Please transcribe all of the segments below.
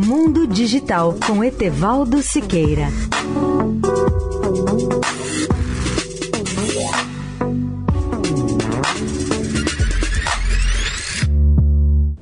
Mundo Digital com Etevaldo Siqueira.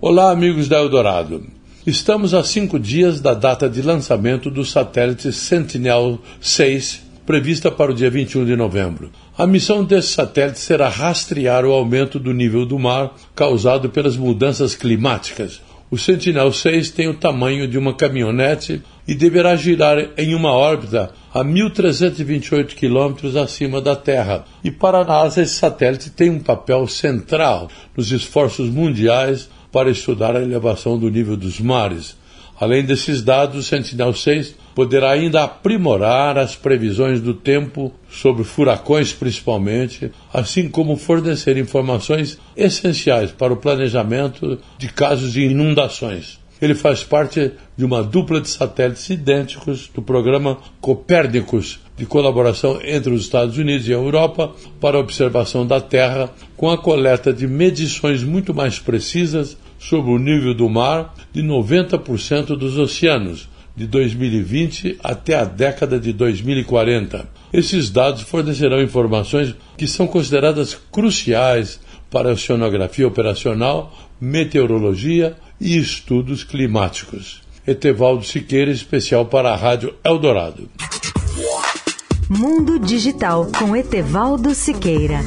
Olá, amigos da Eldorado. Estamos a cinco dias da data de lançamento do satélite Sentinel-6, prevista para o dia 21 de novembro. A missão desse satélite será rastrear o aumento do nível do mar causado pelas mudanças climáticas. O Sentinel-6 tem o tamanho de uma caminhonete e deverá girar em uma órbita a 1.328 quilômetros acima da Terra. E para a NASA, esse satélite tem um papel central nos esforços mundiais para estudar a elevação do nível dos mares. Além desses dados, o Sentinel-6 poderá ainda aprimorar as previsões do tempo sobre furacões principalmente, assim como fornecer informações essenciais para o planejamento de casos de inundações. Ele faz parte de uma dupla de satélites idênticos do programa Copérnicos, de colaboração entre os Estados Unidos e a Europa para a observação da Terra, com a coleta de medições muito mais precisas sobre o nível do mar de 90% dos oceanos, de 2020 até a década de 2040. Esses dados fornecerão informações que são consideradas cruciais para a oceanografia operacional, meteorologia e estudos climáticos. Etevaldo Siqueira, especial para a Rádio Eldorado. Mundo Digital com Etevaldo Siqueira.